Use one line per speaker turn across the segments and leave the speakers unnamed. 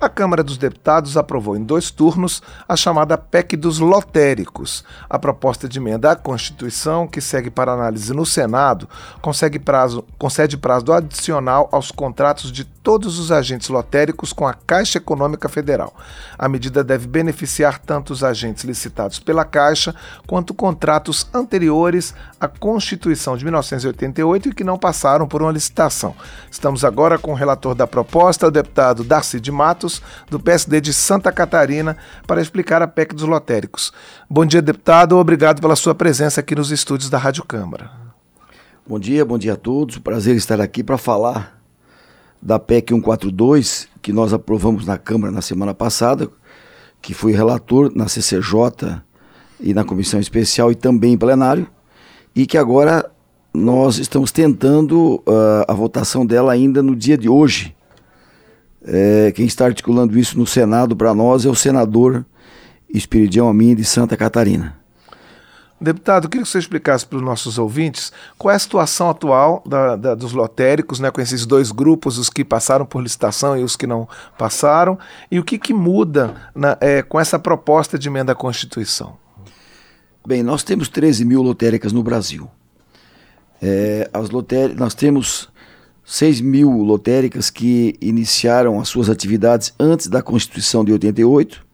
A Câmara dos Deputados aprovou em dois turnos a chamada PEC dos lotéricos. A proposta de emenda à Constituição, que segue para análise no Senado, prazo, concede prazo adicional aos contratos de todos os agentes lotéricos com a Caixa Econômica Federal. A medida deve beneficiar tanto os agentes licitados pela Caixa quanto contratos anteriores à Constituição de 1988 e que não passaram por uma licitação. Estamos agora com o relator da proposta, o deputado Darcy de Matos do PSD de Santa Catarina, para explicar a PEC dos lotéricos. Bom dia, deputado. Obrigado pela sua presença aqui nos estúdios da Rádio Câmara.
Bom dia, bom dia a todos. Prazer estar aqui para falar da PEC 142, que nós aprovamos na Câmara na semana passada, que fui relator na CCJ e na comissão especial e também em plenário, e que agora nós estamos tentando uh, a votação dela ainda no dia de hoje, é, quem está articulando isso no Senado para nós é o senador Espiridião Amin de Santa Catarina.
Deputado, eu queria que você explicasse para os nossos ouvintes qual é a situação atual da, da, dos lotéricos, né, com esses dois grupos, os que passaram por licitação e os que não passaram, e o que, que muda na, é, com essa proposta de emenda à Constituição.
Bem, nós temos 13 mil lotéricas no Brasil. É, as lotéricas, nós temos 6 mil lotéricas que iniciaram as suas atividades antes da Constituição de 88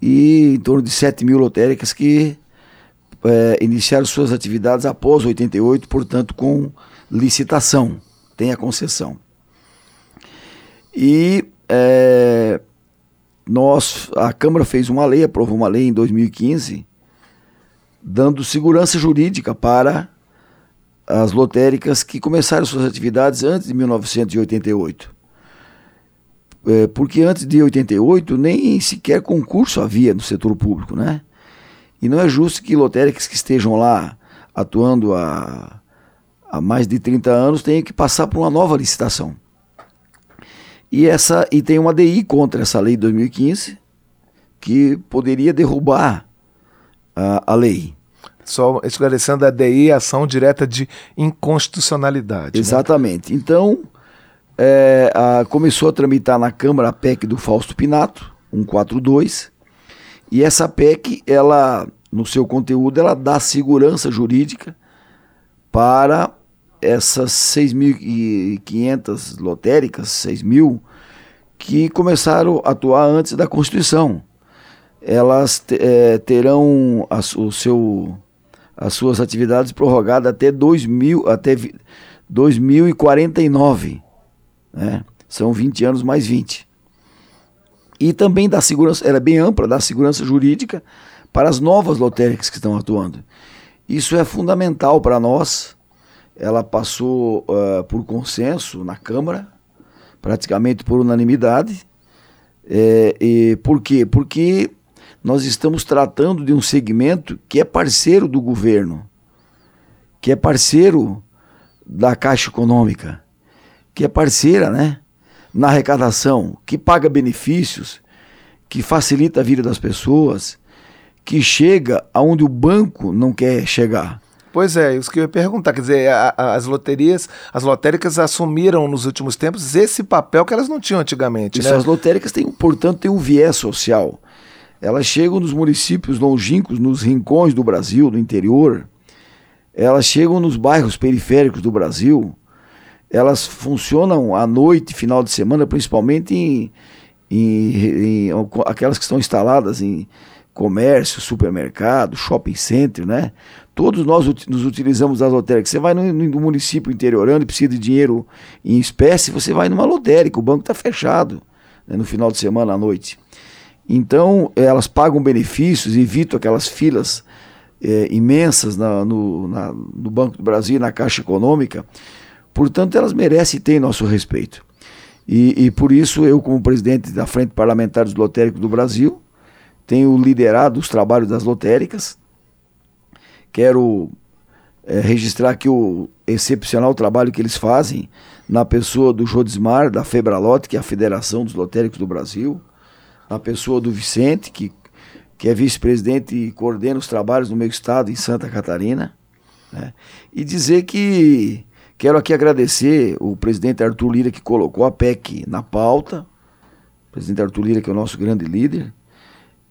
e em torno de 7 mil lotéricas que é, iniciaram suas atividades após 88, portanto com licitação, tem a concessão. E é, nós, a Câmara fez uma lei, aprovou uma lei em 2015, dando segurança jurídica para as lotéricas que começaram suas atividades antes de 1988. É, porque antes de 88 nem sequer concurso havia no setor público, né? E não é justo que lotéricas que estejam lá atuando há, há mais de 30 anos tenham que passar por uma nova licitação. E, essa, e tem uma DI contra essa lei de 2015 que poderia derrubar a, a lei.
Só esclarecendo a DI, ação direta de inconstitucionalidade.
Né? Exatamente. Né? Então, é, a, começou a tramitar na Câmara a PEC do Fausto Pinato, 142, e essa PEC, ela, no seu conteúdo, ela dá segurança jurídica para essas 6.500 lotéricas, 6 mil, que começaram a atuar antes da Constituição. Elas é, terão a, o seu as suas atividades prorrogadas até 2000, até 2049. Né? São 20 anos mais 20. E também dá segurança, era bem ampla, dá segurança jurídica para as novas lotéricas que estão atuando. Isso é fundamental para nós. Ela passou uh, por consenso na Câmara, praticamente por unanimidade. É, e por quê? Porque nós estamos tratando de um segmento que é parceiro do governo, que é parceiro da Caixa Econômica, que é parceira, né, na arrecadação, que paga benefícios, que facilita a vida das pessoas, que chega aonde o banco não quer chegar.
Pois é, isso que eu ia perguntar. Quer dizer, a, a, as loterias, as lotéricas assumiram nos últimos tempos esse papel que elas não tinham antigamente.
Isso,
né?
as lotéricas têm, portanto, têm um viés social. Elas chegam nos municípios longínquos, nos rincões do Brasil, do interior. Elas chegam nos bairros periféricos do Brasil. Elas funcionam à noite, final de semana, principalmente em, em, em aquelas que estão instaladas em comércio, supermercado, shopping center, né? Todos nós nos utilizamos das lotéricas. Você vai no, no município interiorano e precisa de dinheiro em espécie, você vai numa lotérica, o banco está fechado né, no final de semana à noite. Então, elas pagam benefícios, evitam aquelas filas é, imensas na, no, na, no Banco do Brasil na Caixa Econômica. Portanto, elas merecem ter nosso respeito. E, e, por isso, eu, como presidente da Frente Parlamentar dos Lotéricos do Brasil, tenho liderado os trabalhos das lotéricas. Quero é, registrar aqui o excepcional trabalho que eles fazem na pessoa do Jodismar, da Febralote, que é a Federação dos Lotéricos do Brasil, na pessoa do Vicente, que, que é vice-presidente e coordena os trabalhos no meu estado, em Santa Catarina. Né? E dizer que quero aqui agradecer o presidente Arthur Lira, que colocou a PEC na pauta, presidente Arthur Lira, que é o nosso grande líder,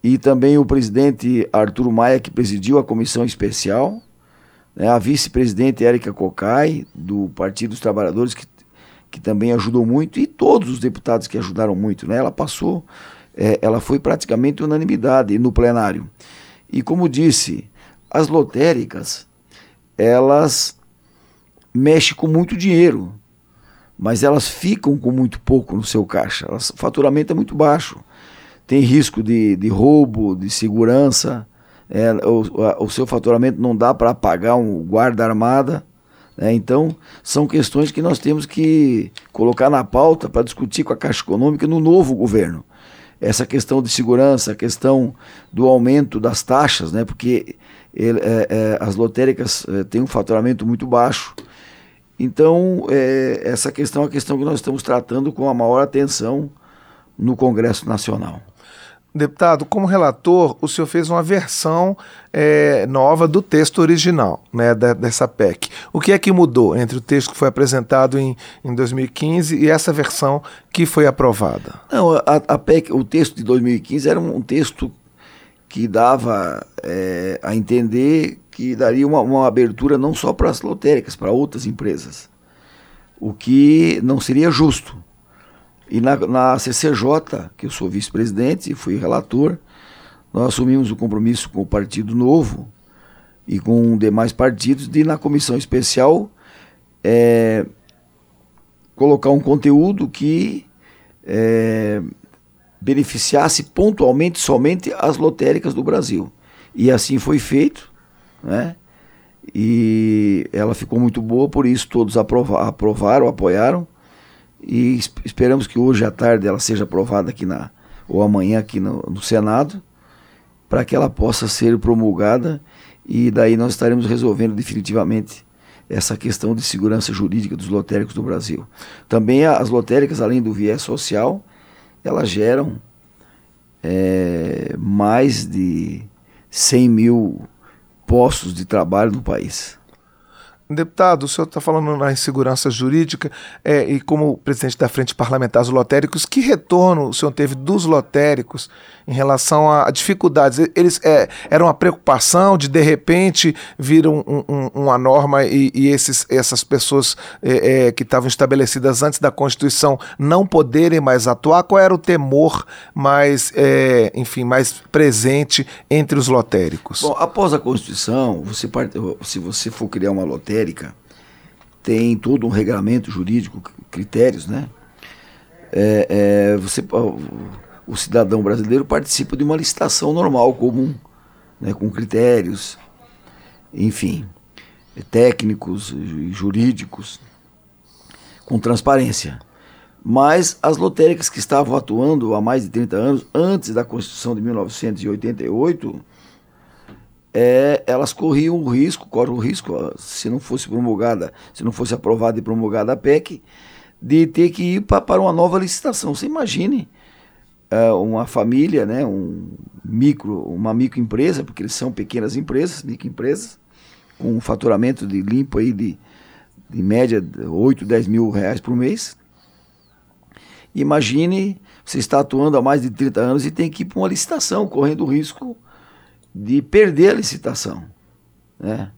e também o presidente Arthur Maia, que presidiu a comissão especial, né, a vice-presidente Érica Cocai, do Partido dos Trabalhadores, que, que também ajudou muito, e todos os deputados que ajudaram muito. Né, ela passou, é, ela foi praticamente unanimidade no plenário. E como disse, as lotéricas, elas mexem com muito dinheiro, mas elas ficam com muito pouco no seu caixa. o faturamento é muito baixo tem risco de, de roubo, de segurança, é, o, o seu faturamento não dá para pagar um guarda-armada. Né? Então, são questões que nós temos que colocar na pauta para discutir com a Caixa Econômica no novo governo. Essa questão de segurança, a questão do aumento das taxas, né? porque ele, é, é, as lotéricas é, têm um faturamento muito baixo. Então, é, essa questão é uma questão que nós estamos tratando com a maior atenção no Congresso Nacional.
Deputado, como relator, o senhor fez uma versão é, nova do texto original né, da, dessa PEC. O que é que mudou entre o texto que foi apresentado em, em 2015 e essa versão que foi aprovada?
Não, a, a PEC, o texto de 2015 era um, texto que dava é, a entender que daria uma, uma abertura não só para as lotéricas, para outras empresas, o que não seria justo e na, na CCJ, que eu sou vice-presidente e fui relator, nós assumimos o compromisso com o Partido Novo e com demais partidos de, na comissão especial, é, colocar um conteúdo que é, beneficiasse pontualmente somente as lotéricas do Brasil. E assim foi feito, né? E ela ficou muito boa, por isso todos aprovaram, aprovaram apoiaram e esperamos que hoje à tarde ela seja aprovada aqui na ou amanhã aqui no, no Senado para que ela possa ser promulgada e daí nós estaremos resolvendo definitivamente essa questão de segurança jurídica dos lotéricos do Brasil. Também as lotéricas, além do viés social, elas geram é, mais de 100 mil postos de trabalho no país.
Deputado, o senhor está falando na insegurança jurídica é, e como presidente da Frente Parlamentar dos Lotéricos, que retorno o senhor teve dos lotéricos em relação a, dificuldades? Eles é, era uma preocupação de de repente vir um, um, uma norma e, e esses, essas pessoas é, é, que estavam estabelecidas antes da Constituição não poderem mais atuar? Qual era o temor mais, é, enfim, mais presente entre os lotéricos?
Bom, após a Constituição, você part... se você for criar uma lotérica Tem todo um regulamento jurídico, critérios, né? É, é, você, o cidadão brasileiro participa de uma licitação normal, comum, né, com critérios, enfim, técnicos, jurídicos, com transparência. Mas as lotéricas que estavam atuando há mais de 30 anos, antes da Constituição de 1988, é, elas corriam o risco, correm o risco, se não fosse promulgada, se não fosse aprovada e promulgada a PEC, de ter que ir pra, para uma nova licitação. Você imagine é, uma família, né, um micro, uma microempresa, porque eles são pequenas empresas, microempresas, com um faturamento de limpo aí de, de média 8, 10 mil reais por mês. Imagine você está atuando há mais de 30 anos e tem que ir para uma licitação, correndo o risco de perder a licitação. Né?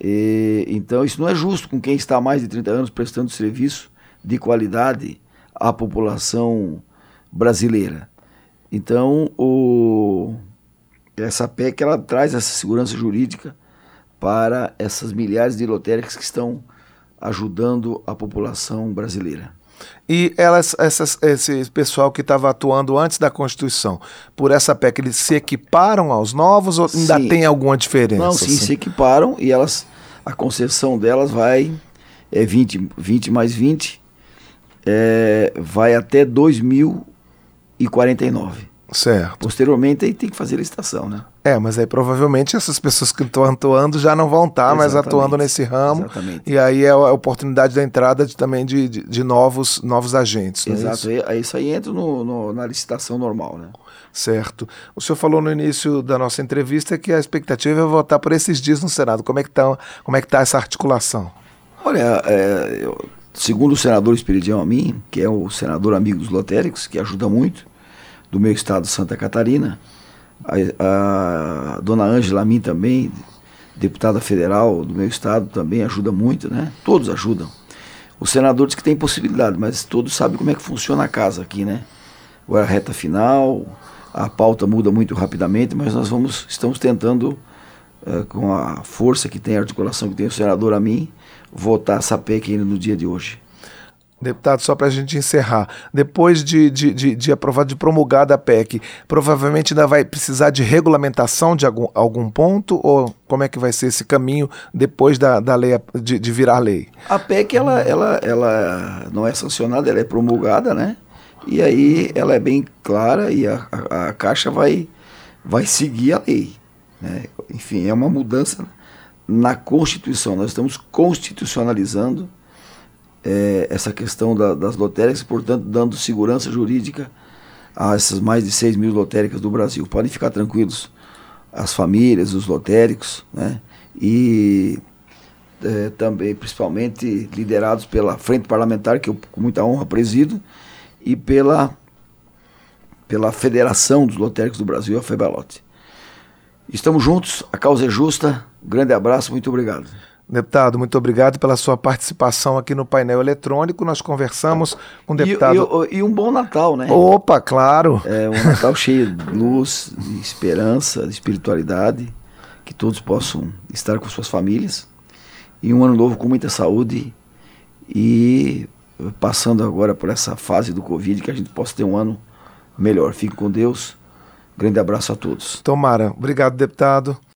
E, então, isso não é justo com quem está há mais de 30 anos prestando serviço de qualidade à população brasileira. Então, o, essa PEC ela traz essa segurança jurídica para essas milhares de lotéricas que estão ajudando a população brasileira.
E elas, essas, esse pessoal que estava atuando antes da Constituição, por essa PEC, eles se equiparam aos novos ou ainda sim. tem alguma diferença?
Não, sim, assim? se equiparam e elas, a concessão delas vai é 20, 20 mais 20, é, vai até 2049.
Certo.
Posteriormente aí tem que fazer licitação, né?
É, mas aí provavelmente essas pessoas que estão atuando já não vão estar tá mais atuando nesse ramo. Exatamente. E aí é a oportunidade da entrada de, também de, de, de novos, novos agentes.
É Exato. É isso? isso aí entra no, no, na licitação normal, né?
Certo. O senhor falou no início da nossa entrevista que a expectativa é votar por esses dias no Senado. Como é que está como é que tá essa articulação?
Olha, é, eu, segundo o senador Espiridião a mim, que é o senador amigo dos lotéricos, que ajuda muito, do meu estado, Santa Catarina. A, a dona Ângela, a mim também, deputada federal do meu estado, também ajuda muito, né? Todos ajudam. O senador diz que tem possibilidade, mas todos sabem como é que funciona a casa aqui, né? Agora a reta final, a pauta muda muito rapidamente, mas nós vamos, estamos tentando, uh, com a força que tem, a articulação que tem o senador a mim, votar essa PEC ainda no dia de hoje.
Deputado, só para a gente encerrar, depois de, de, de, de aprovado, de promulgada a PEC, provavelmente ainda vai precisar de regulamentação de algum, algum ponto, ou como é que vai ser esse caminho depois da, da lei, de, de virar lei?
A PEC, ela, ela, ela não é sancionada, ela é promulgada, né? E aí ela é bem clara e a, a, a Caixa vai, vai seguir a lei. Né? Enfim, é uma mudança na Constituição. Nós estamos constitucionalizando é, essa questão da, das lotéricas, portanto, dando segurança jurídica a essas mais de 6 mil lotéricas do Brasil. Podem ficar tranquilos as famílias, os lotéricos, né? E é, também, principalmente, liderados pela Frente Parlamentar, que eu com muita honra presido, e pela, pela Federação dos Lotéricos do Brasil, a FEBALOTE. Estamos juntos, a causa é justa. Grande abraço, muito obrigado.
Deputado, muito obrigado pela sua participação aqui no painel eletrônico. Nós conversamos com o deputado.
E, e, e um bom Natal, né?
Opa, claro.
É um Natal cheio de luz, de esperança, de espiritualidade. Que todos possam estar com suas famílias. E um ano novo com muita saúde. E passando agora por essa fase do Covid, que a gente possa ter um ano melhor. Fique com Deus. Grande abraço a todos.
Tomara. Obrigado, deputado.